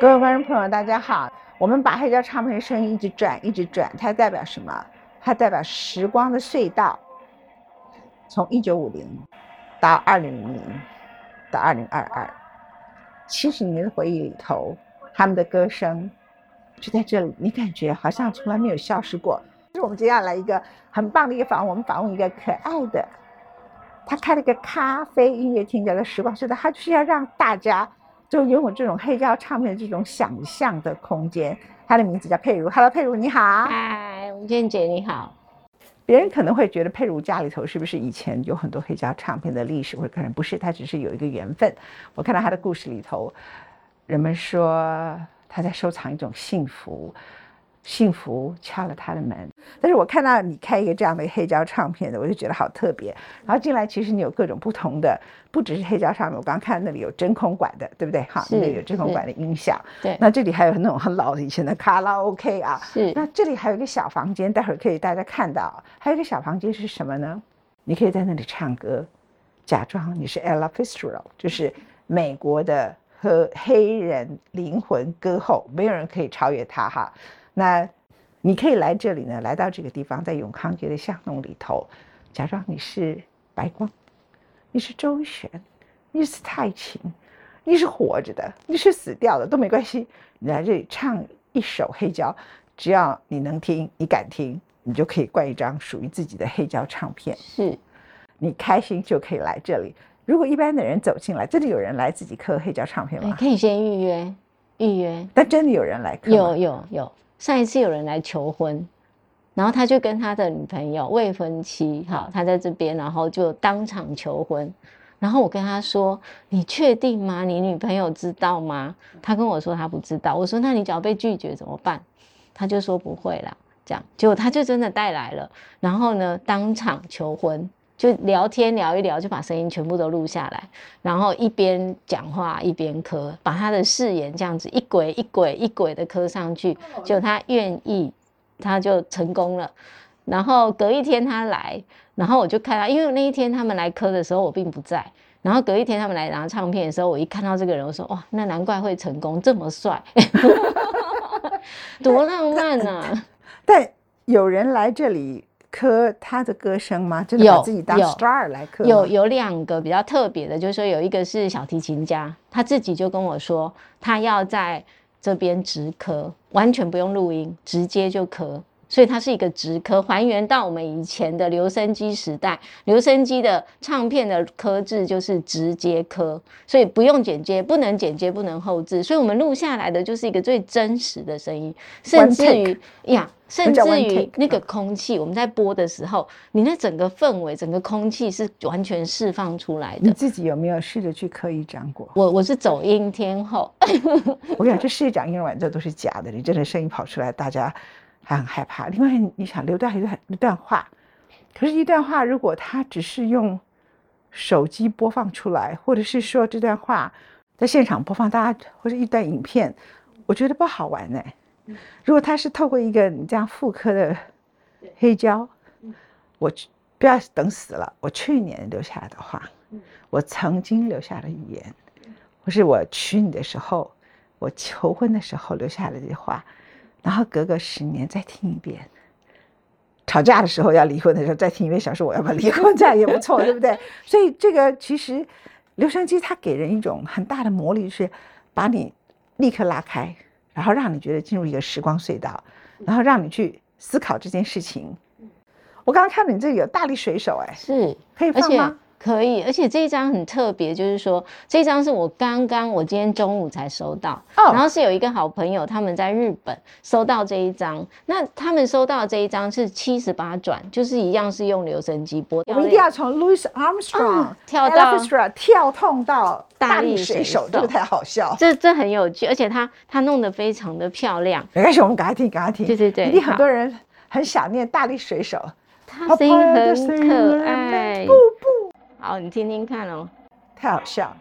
各位观众朋友，大家好。我们把黑胶唱片的声音一直转，一直转，它代表什么？它代表时光的隧道，从一九五零到二零零零到二零二二，七十年的回忆里头，他们的歌声就在这里，你感觉好像从来没有消失过。就是我们接下来一个很棒的一个访问，我们访问一个可爱的，他开了个咖啡音乐厅，叫做时光隧道，他就是要让大家。就拥有这种黑胶唱片这种想象的空间。他的名字叫佩如，Hello，佩如你好。嗨，吴健姐你好。别人可能会觉得佩如家里头是不是以前有很多黑胶唱片的历史？或者可能不是，他只是有一个缘分。我看到他的故事里头，人们说他在收藏一种幸福。幸福敲了他的门，但是我看到你开一个这样的黑胶唱片的，我就觉得好特别。然后进来，其实你有各种不同的，不只是黑胶唱片。我刚刚看那里有真空管的，对不对？哈，那里有真空管的音响。对。那这里还有那种很老的以前的卡拉 OK 啊。是。那这里还有一个小房间，待会儿可以大家看到。还有一个小房间是什么呢？你可以在那里唱歌，假装你是 Ella Fitzgerald，就是美国的和黑人灵魂歌后，没有人可以超越他哈。那你可以来这里呢，来到这个地方，在永康街的巷弄里头，假装你是白光，你是周旋，你是蔡琴，你是活着的，你是死掉的都没关系。你来这里唱一首黑胶，只要你能听，你敢听，你就可以灌一张属于自己的黑胶唱片。是，你开心就可以来这里。如果一般的人走进来，真的有人来自己刻黑胶唱片吗？可以先预约，预约。但真的有人来刻？有有有。上一次有人来求婚，然后他就跟他的女朋友未婚妻，哈，他在这边，然后就当场求婚。然后我跟他说：“你确定吗？你女朋友知道吗？”他跟我说他不知道。我说：“那你只要被拒绝怎么办？”他就说不会啦，这样结果他就真的带来了。然后呢，当场求婚。就聊天聊一聊，就把声音全部都录下来，然后一边讲话一边磕，把他的誓言这样子一轨一轨一轨的磕上去，就他愿意，他就成功了。然后隔一天他来，然后我就看到，因为那一天他们来磕的时候我并不在，然后隔一天他们来拿唱片的时候，我一看到这个人，我说哇，那难怪会成功，这么帅，多浪漫啊！但有人来这里。刻他的歌声吗？真的把自己当 star 来刻？有有两个比较特别的，就是说有一个是小提琴家，他自己就跟我说，他要在这边直刻，完全不用录音，直接就刻。所以它是一个直刻，还原到我们以前的留声机时代，留声机的唱片的刻制就是直接刻，所以不用剪接，不能剪接，不能后置，所以我们录下来的就是一个最真实的声音，甚至于呀，甚至于那个空气，我们在播的时候，你那整个氛围，整个空气是完全释放出来的。你自己有没有试着去刻意讲过？我我是走音天后，我跟你讲，这世界讲英文这都是假的，你真的声音跑出来，大家。还很害怕。另外，你想留段一段一段话，可是，一段话如果他只是用手机播放出来，或者是说这段话在现场播放，大家或者一段影片，我觉得不好玩呢。如果他是透过一个你这样复刻的黑胶，我不要等死了。我去年留下来的话，我曾经留下的语言，或是我娶你的时候，我求婚的时候留下的这些话。然后隔个十年再听一遍，吵架的时候要离婚的时候再听一遍，想说我要不要离婚，这样也不错，对不对？所以这个其实留声机它给人一种很大的魔力，是把你立刻拉开，然后让你觉得进入一个时光隧道，然后让你去思考这件事情。我刚刚看到你这里有大力水手，哎，是可以放吗？可以，而且这一张很特别，就是说这张是我刚刚我今天中午才收到，然后是有一个好朋友他们在日本收到这一张，那他们收到这一张是七十八转，就是一样是用留声机播。我们一定要从 Louis Armstrong 跳到跳痛到大力水手，这个太好笑。这这很有趣，而且他他弄得非常的漂亮。没关系，我们赶快听，赶快听。对对对，一定很多人很想念大力水手，他声音很可爱。不不。好，你听听看哦，太好笑。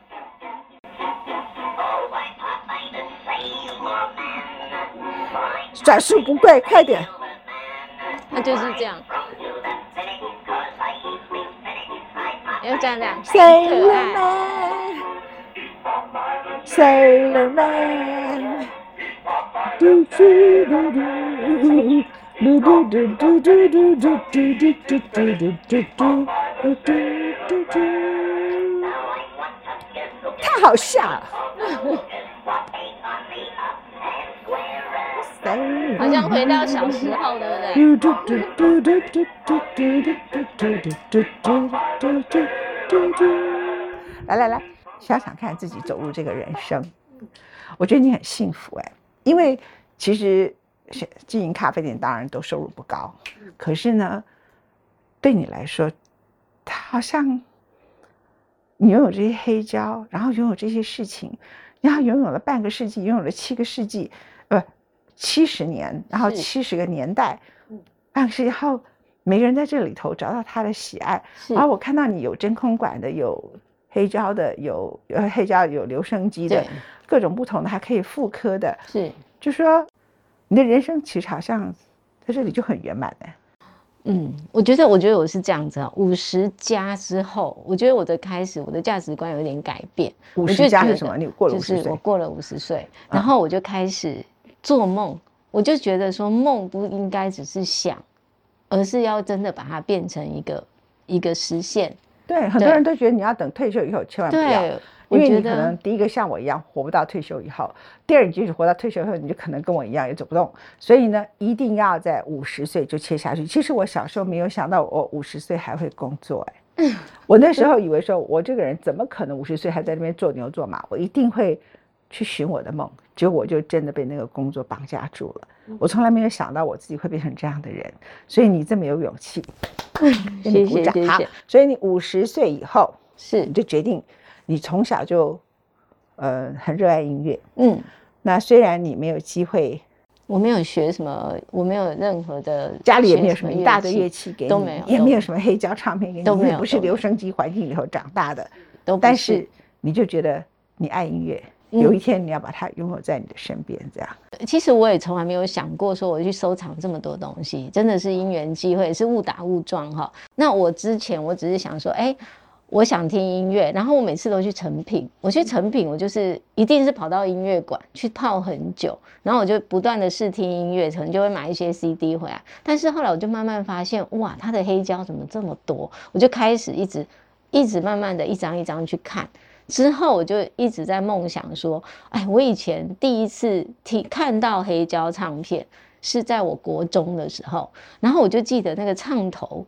转速不贵，快点。那就是这样。要这样这样。Sailor man, Sailor man。太好笑了。好像回到小时候，对不对？来来来，想想看自己走入这个人生，我觉得你很幸福哎，因为其实经营咖啡店当然都收入不高，可是呢，对你来说，它好像你拥有这些黑胶，然后拥有这些事情，然后拥有了半个世纪，拥有了七个世纪，呃。七十年，然后七十个年代，半个世纪，然后每个人在这里头找到他的喜爱。然后我看到你有真空管的，有黑胶的，有呃黑胶有留声机的，各种不同的，还可以复刻的。是，就说你的人生其实好像在这里就很圆满的。嗯，我觉得，我觉得我是这样子啊。五十加之后，我觉得我的开始，我的价值观有点改变。五十加是什么？你过了五十岁，我过了五十岁，然后我就开始。做梦，我就觉得说梦不应该只是想，而是要真的把它变成一个一个实现。对，很多人都觉得你要等退休以后，千万不要，因为你可能第一个像我一样活不到退休以后，第二，你即使活到退休以后，你就可能跟我一样也走不动。所以呢，一定要在五十岁就切下去。其实我小时候没有想到我五十岁还会工作，哎，我那时候以为说我这个人怎么可能五十岁还在那边做牛做马？我一定会。去寻我的梦，结果我就真的被那个工作绑架住了。我从来没有想到我自己会变成这样的人，所以你这么有勇气，给你鼓掌。好，所以你五十岁以后是你就决定，你从小就呃很热爱音乐。嗯，那虽然你没有机会，我没有学什么，我没有任何的家里也没有什么一大堆乐器给你，都没有，也没有什么黑胶唱片给你，都没有，不是留声机环境里头长大的，都但是你就觉得你爱音乐。有一天你要把它拥有在你的身边，这样。其实我也从来没有想过说我去收藏这么多东西，真的是因缘机会，是误打误撞哈。那我之前我只是想说，哎，我想听音乐，然后我每次都去成品。我去成品，我就是一定是跑到音乐馆去泡很久，然后我就不断的试听音乐，可能就会买一些 CD 回来。但是后来我就慢慢发现，哇，它的黑胶怎么这么多？我就开始一直一直慢慢的一张一张去看。之后我就一直在梦想说，哎，我以前第一次听看到黑胶唱片是在我国中的时候，然后我就记得那个唱头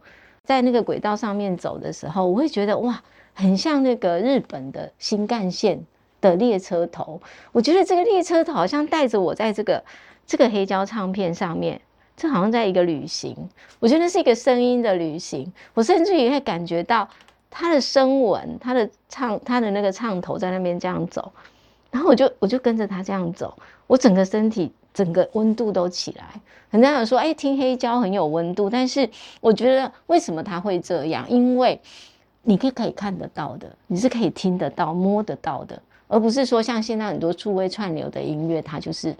在那个轨道上面走的时候，我会觉得哇，很像那个日本的新干线的列车头。我觉得这个列车头好像带着我在这个这个黑胶唱片上面，这好像在一个旅行。我觉得是一个声音的旅行，我甚至也会感觉到。他的声纹，他的唱，他的那个唱头在那边这样走，然后我就我就跟着他这样走，我整个身体整个温度都起来。很多人说，哎，听黑胶很有温度，但是我觉得为什么他会这样？因为你可以可以看得到的，你是可以听得到、摸得到的，而不是说像现在很多数位串流的音乐，它就是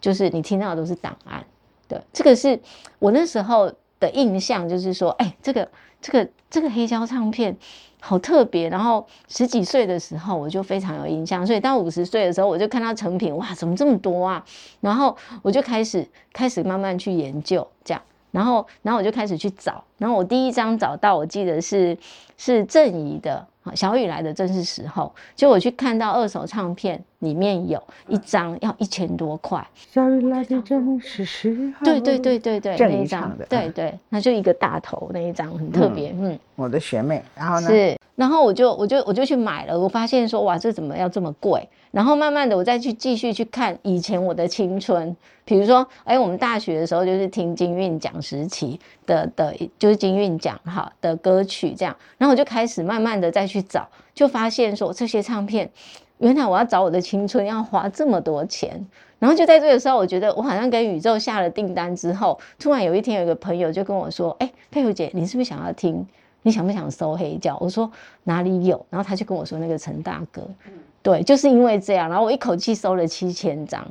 就是你听到的都是档案。对，这个是我那时候的印象，就是说，哎，这个。这个这个黑胶唱片好特别，然后十几岁的时候我就非常有印象，所以到五十岁的时候我就看到成品，哇，怎么这么多啊？然后我就开始开始慢慢去研究这样，然后然后我就开始去找，然后我第一张找到，我记得是是郑怡的。小雨来的正是时候，就我去看到二手唱片里面有一张要一千多块。小雨来的正是时候。对对对对对，那一张的，对对，那就一个大头那一张很特别，嗯。我的学妹，然后呢？是，然后我就我就我就去买了，我发现说哇，这怎么要这么贵？然后慢慢的我再去继续去看以前我的青春，比如说，哎，我们大学的时候就是听金韵奖时期的的，就是金韵奖哈的歌曲这样，然后我就开始慢慢的再去找，就发现说这些唱片，原来我要找我的青春要花这么多钱，然后就在这个时候，我觉得我好像跟宇宙下了订单之后，突然有一天有一个朋友就跟我说，哎，佩如姐，你是不是想要听？你想不想收黑胶？我说哪里有，然后他就跟我说那个陈大哥，对，就是因为这样，然后我一口气收了七千张，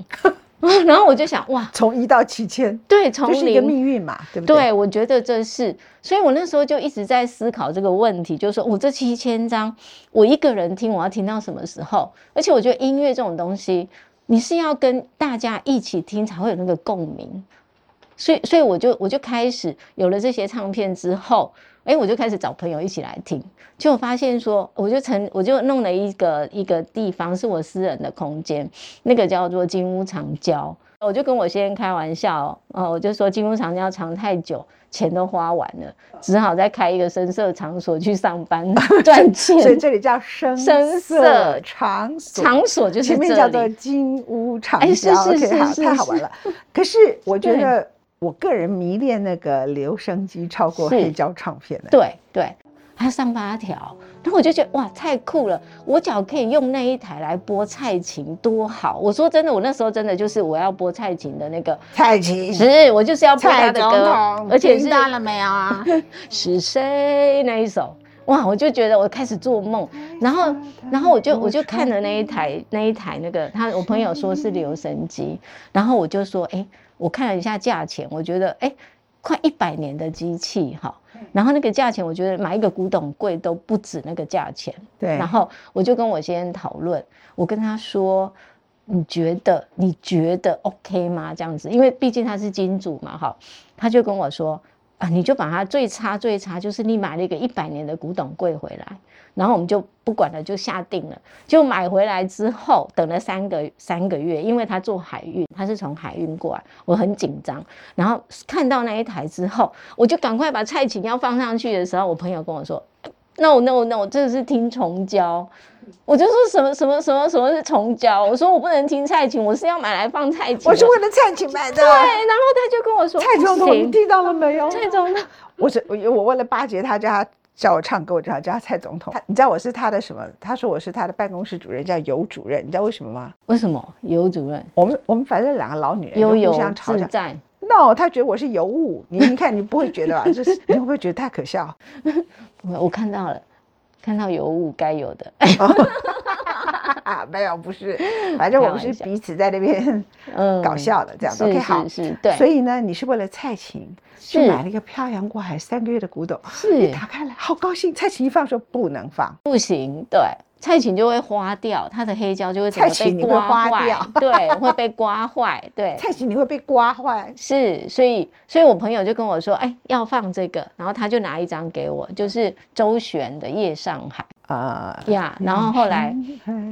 然后我就想哇，从一到七千，对，从是一个命运嘛，对不对？对，我觉得这是，所以我那时候就一直在思考这个问题，就是说我这七千张，我一个人听，我要听到什么时候？而且我觉得音乐这种东西，你是要跟大家一起听才会有那个共鸣。所以，所以我就我就开始有了这些唱片之后，哎，我就开始找朋友一起来听，就发现说，我就成我就弄了一个一个地方是我私人的空间，那个叫做金屋藏娇。我就跟我先生开玩笑，哦，我就说金屋藏娇藏太久，钱都花完了，只好再开一个深色场所去上班 赚钱。所以这里叫深深色场所，场所就是前面叫做金屋藏娇。是是是是，太好玩了。可是我觉得，我个人迷恋那个留声机超过黑胶唱片的。对对。它上八条，然后我就觉得哇，太酷了！我脚可以用那一台来播蔡琴，多好！我说真的，我那时候真的就是我要播蔡琴的那个蔡琴，是，我就是要播他的歌，而且听到了没有啊？是谁那一首？哇！我就觉得我开始做梦，然后，然后我就我就看了那一台那一台那个他，我朋友说是留声机，然后我就说，哎，我看了一下价钱，我觉得，哎，快一百年的机器，哈。然后那个价钱，我觉得买一个古董柜都不止那个价钱。对。然后我就跟我先生讨论，我跟他说：“你觉得你觉得 OK 吗？这样子，因为毕竟他是金主嘛，哈。”他就跟我说：“啊，你就把它最差最差，就是你买了一个一百年的古董柜回来。”然后我们就不管了，就下定了。就买回来之后，等了三个三个月，因为他做海运，他是从海运过来，我很紧张。然后看到那一台之后，我就赶快把蔡琴要放上去的时候，我朋友跟我说：“No No No，这是听虫胶。” 我就说什么什么什么什么是重胶？我说我不能听蔡琴，我是要买来放蔡琴。我是为了蔡琴买的。对，然后他就跟我说：“蔡总统，你听到了没有？”蔡总统，我是我我为了巴结他家。叫我唱歌，我叫叫蔡总统。他，你知道我是他的什么？他说我是他的办公室主任，叫尤主任。你知道为什么吗？为什么尤主任？我们我们反正两个老女人互相吵架。No，他觉得我是尤物。你你看，你不会觉得吧？就是你会不会觉得太可笑？我我看到了，看到有物该有的。啊 没有，不是，反正我们是彼此在那边搞笑的这样。OK，好，是，对。所以呢，你是为了蔡琴去买了一个漂洋过海三个月的古董，是打开来好高兴。蔡琴一放说不能放，不行，对。蔡琴就会花掉，它的黑胶就会蔡琴你会花掉，对，会被刮坏，对。蔡琴你会被刮坏，是，所以，所以我朋友就跟我说，哎，要放这个，然后他就拿一张给我，就是周璇的《夜上海》啊呀，然后后来，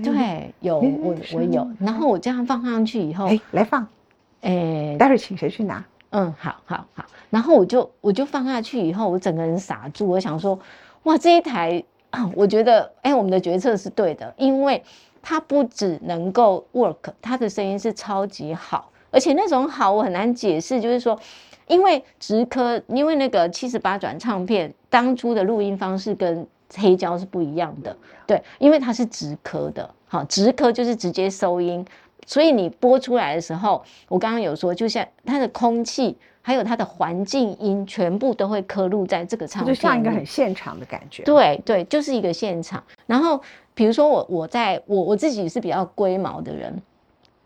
对，有我我有，然后我这样放上去以后，哎，来放，哎，待会请谁去拿？嗯，好好好，然后我就我就放下去以后，我整个人傻住，我想说，哇，这一台。我觉得，哎，我们的决策是对的，因为它不只能够 work，它的声音是超级好，而且那种好我很难解释，就是说，因为直科，因为那个七十八转唱片当初的录音方式跟黑胶是不一样的，对，因为它是直科的，好，直科就是直接收音，所以你播出来的时候，我刚刚有说，就像它的空气。还有它的环境音全部都会刻录在这个唱片，就像一个很现场的感觉。对对，就是一个现场。然后比如说我我在我我自己是比较龟毛的人，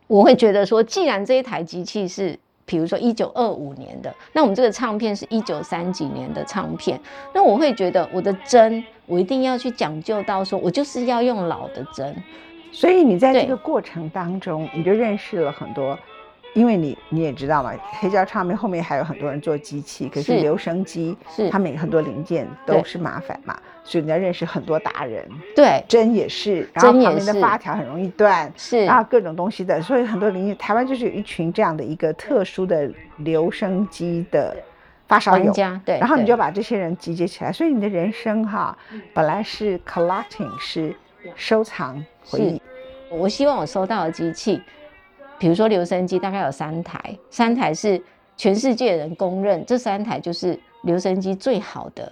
我会觉得说，既然这一台机器是比如说一九二五年的，那我们这个唱片是一九三几年的唱片，那我会觉得我的针我一定要去讲究到说，我就是要用老的针。所以你在这个过程当中，你就认识了很多。因为你你也知道嘛，黑胶唱片后面还有很多人做机器，可是留声机，是。它每很多零件都是麻烦嘛，所以你要认识很多达人。对，针也是，然后旁边的发条很容易断，是，然后各种东西的，所以很多零件，台湾就是有一群这样的一个特殊的留声机的发烧友，对，然后你就把这些人集结起来，所以你的人生哈，本来是 collecting 是收藏回忆，我希望我收到的机器。比如说留声机大概有三台，三台是全世界人公认，这三台就是留声机最好的。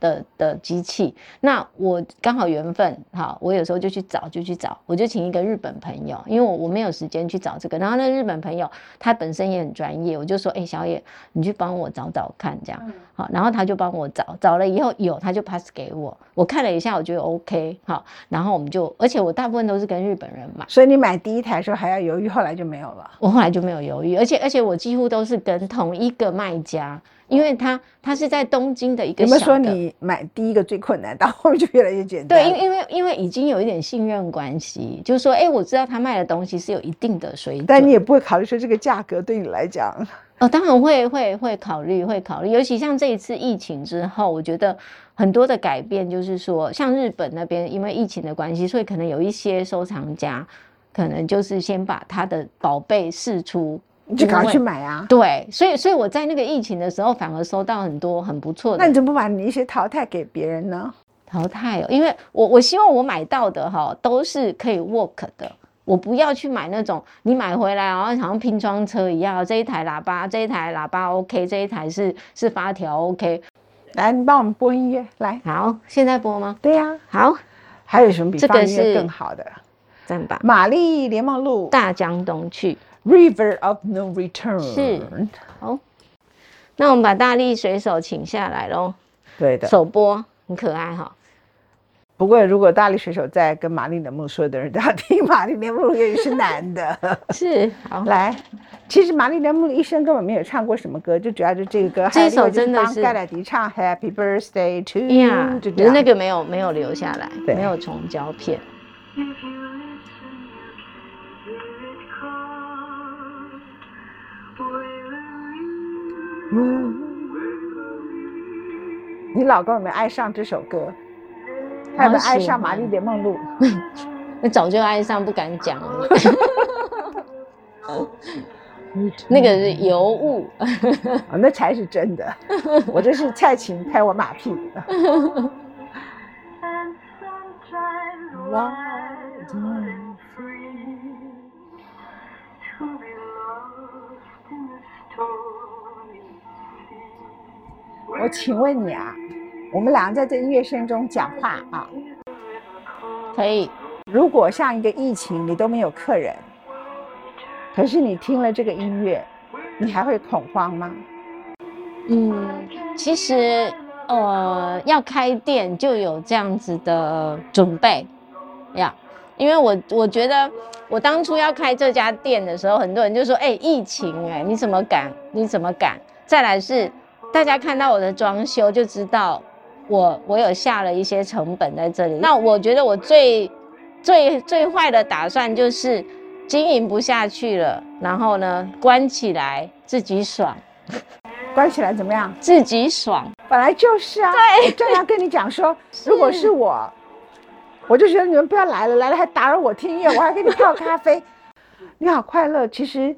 的的机器，那我刚好缘分好，我有时候就去找，就去找，我就请一个日本朋友，因为我我没有时间去找这个，然后那日本朋友他本身也很专业，我就说，哎，小野，你去帮我找找看，这样好，然后他就帮我找，找了以后有，他就 pass 给我，我看了一下，我觉得 OK 好，然后我们就，而且我大部分都是跟日本人买，所以你买第一台时候还要犹豫，后来就没有了，我后来就没有犹豫，而且而且我几乎都是跟同一个卖家。因为它它是在东京的一个有没有说你买第一个最困难，到后面就越来越简单？对，因 因为因为已经有一点信任关系，就是说，哎，我知道他卖的东西是有一定的水准，但你也不会考虑说这个价格对你来讲，哦，当然会会会考虑会考虑，尤其像这一次疫情之后，我觉得很多的改变就是说，像日本那边因为疫情的关系，所以可能有一些收藏家可能就是先把他的宝贝试出，你就赶快去买啊。对，所以所以我在那个疫情的时候，反而收到很多很不错的那你怎么不把你一些淘汰给别人呢？淘汰哦，因为我我希望我买到的哈都是可以 work 的，我不要去买那种你买回来然后好像拼装车一样，这一台喇叭这一台喇叭 OK，这一台是是发条 OK。来，你帮我们播音乐来。好，现在播吗？对呀、好，还有什么比这个放音乐是更好的？赞吧。玛丽莲梦露大江东去。River of No Return 是好，那我们把大力水手请下来喽，对的。首播很可爱哈。不过如果大力水手在跟玛丽莲梦露说的人都要听玛丽莲梦露也是男的。是好，来，其实玛丽莲梦一生根本没有唱过什么歌，就主要就这个歌。这首真的是盖莱迪唱 Happy Birthday to 呀 You，就那个没有没有留下来，对没有重胶片。你老公有没有爱上这首歌？他有没有爱上玛丽莲梦露？那早就爱上，不敢讲了。那个是尤物，啊，那才是真的。我这是蔡琴拍我马屁。我请问你啊，我们两个在这音乐声中讲话啊，可以。如果像一个疫情，你都没有客人，可是你听了这个音乐，你还会恐慌吗？嗯，其实呃，要开店就有这样子的准备呀。因为我我觉得我当初要开这家店的时候，很多人就说：“哎、疫情哎、你怎么敢？你怎么敢？”再来是大家看到我的装修就知道我我有下了一些成本在这里。那我觉得我最最最坏的打算就是经营不下去了，然后呢关起来自己爽。关起来怎么样？自己爽，本来就是啊。对，我正要跟你讲说，如果是我，我就觉得你们不要来了，来了还打扰我听音乐，我还给你泡咖啡，你好快乐。其实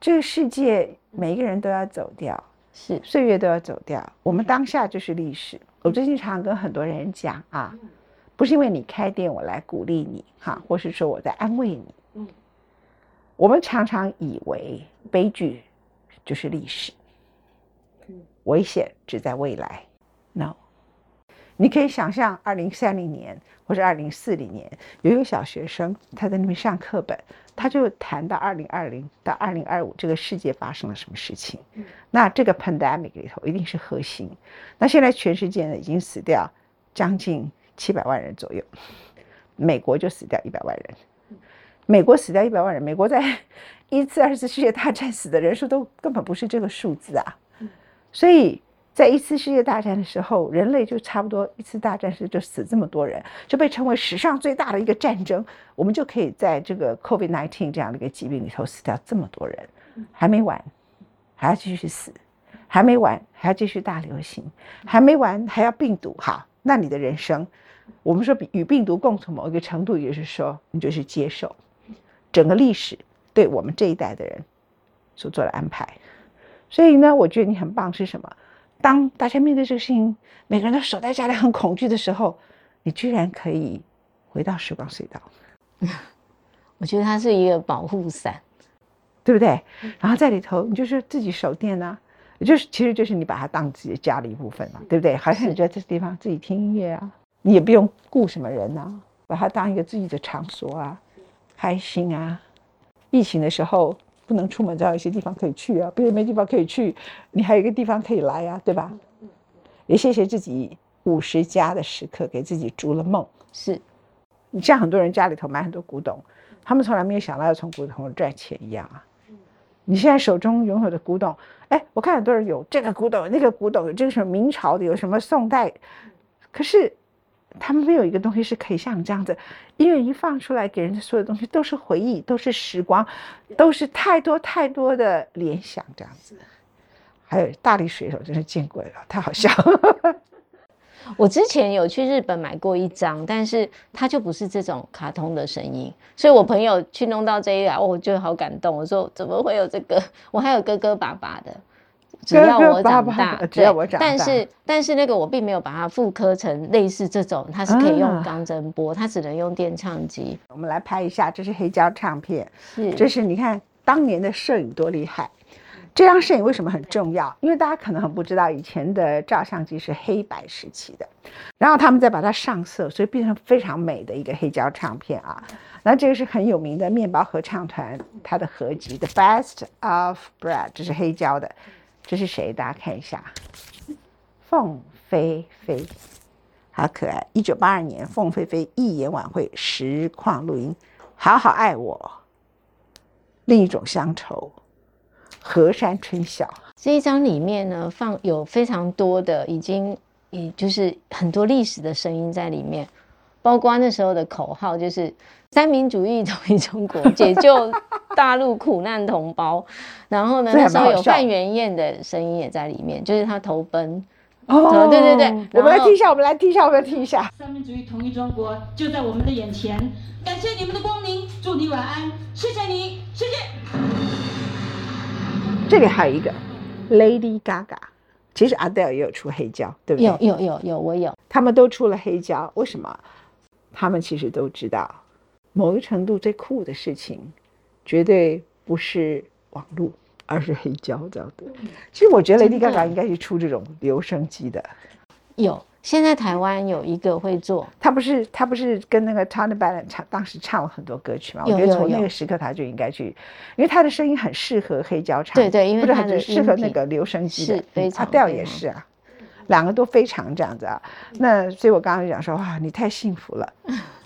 这个世界每一个人都要走掉，是岁月都要走掉，我们当下就是历史。我最近常常跟很多人讲啊，不是因为你开店我来鼓励你哈，或是说我在安慰你。嗯我们常常以为悲剧就是历史，危险只在未来。你可以想象，二零三零年或者二零四零年，有一个小学生他在那边上课本，他就谈到二零二零到二零二五这个世界发生了什么事情。那这个 pandemic 里头一定是核心。那现在全世界呢已经死掉将近七百万人左右，美国就死掉一百万人。美国死掉一百万人，美国在一次、二次世界大战死的人数都根本不是这个数字啊。所以在一次世界大战的时候，人类就差不多一次大战时就死这么多人，就被称为史上最大的一个战争。我们就可以在这个 COVID-19 这样的一个疾病里头死掉这么多人，还没完，还要继续死，还没完，还要继续大流行，还没完，还要病毒。好，那你的人生，我们说比与病毒共存某一个程度，也就是说，你就是接受整个历史对我们这一代的人所做的安排。所以呢，我觉得你很棒是什么？当大家面对这个事情，每个人都守在家里很恐惧的时候，你居然可以回到时光隧道，我觉得它是一个保护伞。对不对？然后在里头，你就是自己守店啊，也就是其实就是你把它当自己的家的一部分嘛，对不对？好像你在这地方自己听音乐啊，你也不用顾什么人啊，把它当一个自己的场所啊，开心啊。疫情的时候不能出门，总要有一些地方可以去啊，别人没地方可以去，你还有一个地方可以来啊，对吧？也谢谢自己五十加的时刻，给自己筑了梦。是你像很多人家里头买很多古董，他们从来没有想到要从古董赚钱一样啊。你现在手中拥有的古董，哎，我看很多人有这个古董，那个古董，有这个什么明朝的，有什么宋代，可是他们没有一个东西是可以像你这样子，音乐一放出来，给人的所有东西都是回忆，都是时光，都是太多太多的联想，这样子。还有大力水手，真是见鬼了，太好笑。我之前有去日本买过一张，但是它就不是这种卡通的声音，所以我朋友去弄到这一来，哦我就好感动。我说怎么会有这个？我还有哥哥爸爸的，只要我长大，只要我长大但是但是那个我并没有把它复刻成类似这种，它是可以用啊钢针拨，它只能用电唱机。我们来拍一下，这是黑胶唱片，是，这是你看当年的摄影多厉害。这张摄影为什么很重要？因为大家可能很不知道，以前的照相机是黑白时期的，然后他们再把它上色，所以变成非常美的一个黑胶唱片啊。那这个是很有名的面包合唱团它的合集，《The Best of Bread》，这是黑胶的。这是谁？大家看一下，凤飞飞，好可爱。一九八二年，凤飞飞一演晚会实况录音，《好好爱我》，另一种乡愁，河山春晓。这一张里面呢，放有非常多的已经，也就是很多历史的声音在里面，包括那时候的口号就是“三民主义统一中国，解救大陆苦难同胞”。然后呢，那时候有范元燕的声音也在里面，就是他投奔。哦对对对我们来听一下，我们来听一下，我们来听一下。三民主义统一中国就在我们的眼前，感谢你们的光临，祝你晚安，谢谢你，谢谢。这里还有一个 Lady Gaga，其实 Adele 也有出黑胶，对不对？有有有有，我有。他们都出了黑胶，为什么？他们其实都知道，某一程度最酷的事情，绝对不是网络，而是黑胶这样的。其实我觉得 Lady Gaga 应该是出这种留声机的。有，现在台湾有一个会做，他不是他不是跟那个 Tony Bennett 唱，当时唱了很多歌曲嘛？我有觉得从那个时刻他就应该去，因为他的声音很适合黑胶唱，对对因为他很适合那个留声机的是，非常 Adele 非常也是啊，两个都非常这样子啊。那所以我刚刚就讲说，哇，你太幸福了，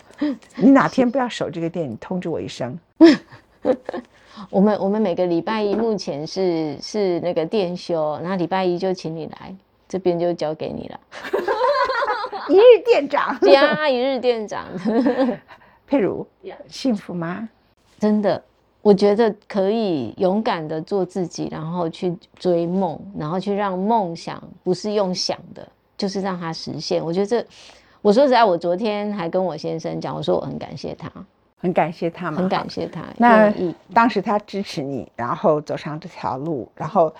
你哪天不要守这个店，你通知我一声。我们我们每个礼拜一目前是是那个店休，然后礼拜一就请你来，这边就交给你了。一日店长加一日店长，佩如，幸福吗？真的，我觉得可以勇敢的做自己，然后去追梦，然后去让梦想不是用想的，就是让它实现。我觉得这，我说实在，我昨天还跟我先生讲，我说我很感谢他，很感谢他们，很感谢他那。当时他支持你，然后走上这条路，然后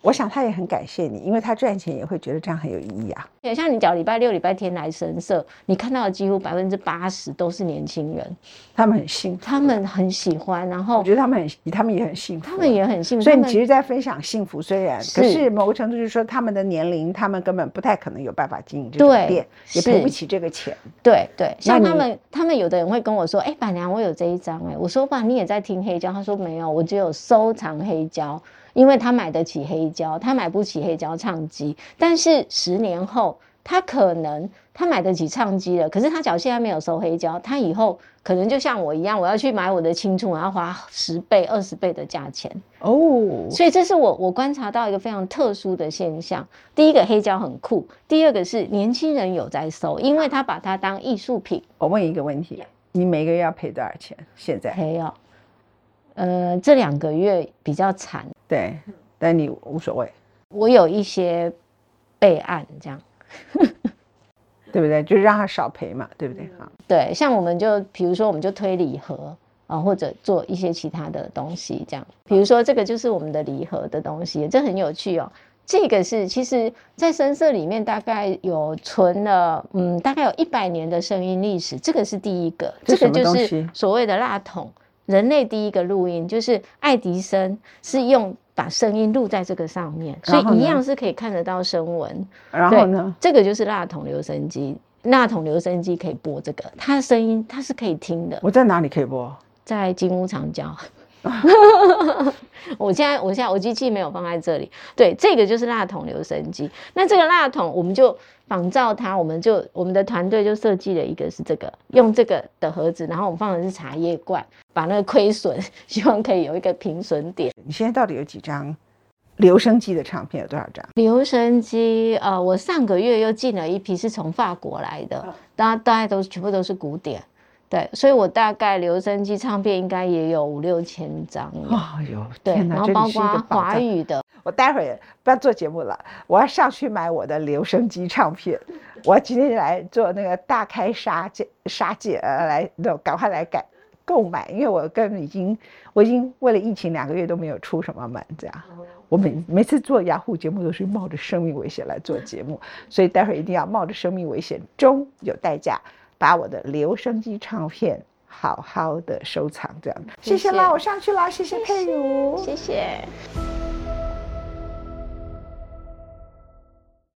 我想他也很感谢你，因为他赚钱也会觉得这样很有意义啊。也像你讲礼拜六、礼拜天来神社，你看到的几乎百分之八十都是年轻人，他们很幸福，他们很喜欢，然后我后觉得他们很，他们也很幸福啊，他们也很幸福。所以你其实，在分享幸福，虽然可是是某个程度就是说，他们的年龄，他们根本不太可能有办法经营这种店，也是赔不起这个钱。对对，像他们，他们有的人会跟我说：“哎、板娘，我有这一张。”哎，我说：“爸，你也在听黑胶？”他说：“没有，我只有收藏黑胶，因为他买得起黑胶，他买不起黑胶唱机。但是十年后，他可能他买得起唱机了，可是他假如现在没有收黑胶，他以后可能就像我一样，我要去买我的青春，我要花十倍、二十倍的价钱。哦，所以这是我我观察到一个非常特殊的现象。第一个黑胶很酷，第二个是年轻人有在收，因为他把它当艺术品。我问一个问题，你每个月要赔多少钱？现在没有，呃，这两个月比较惨，对，但你无所谓，我有一些备案这样。对不对？就是让他少赔嘛，对不对？哈，对，像我们就比如说，我们就推礼盒啊，或者做一些其他的东西，这样。比如说这个就是我们的礼盒的东西，这很有趣哦。这个是其实，在深色里面大概有存了，嗯，大概有一百年的声音历史。这个是第一个，这这个就是所谓的蜡筒，人类第一个录音，就是爱迪生是用把声音录在这个上面，所以一样是可以看得到声纹。然后呢？这个就是蜡筒留声机，蜡筒留声机可以播这个，它的声音它是可以听的，我在哪里可以播？在金屋藏娇。我现在我现在我机器没有放在这里，对，这个就是蜡筒留声机。那这个蜡筒我们就仿照它，我们就我们的团队就设计了一个是这个，用这个的盒子，然后我们放的是茶叶罐，把那个亏损，希望可以有一个平损点。你现在到底有几张留声机的唱片？有多少张？留声机，呃，我上个月又进了一批是从法国来的，大大概都全部都是古典，对，所以我大概留声机唱片应该也有五六千张了。哦哟，对，天哪，然后包这是一个华语的，我待会儿不要做节目了，我要上去买我的留声机唱片。我今天来做那个大开杀戒杀戒，呃，来赶快来改购买，因为我跟已经我已经为了疫情两个月都没有出什么门，这样。我每每次做雅虎节目都是冒着生命危险来做节目，所以待会儿一定要冒着生命危险中有代价，把我的留声机唱片好好的收藏，这样。谢谢啦，我上去啦，谢谢佩如。谢谢。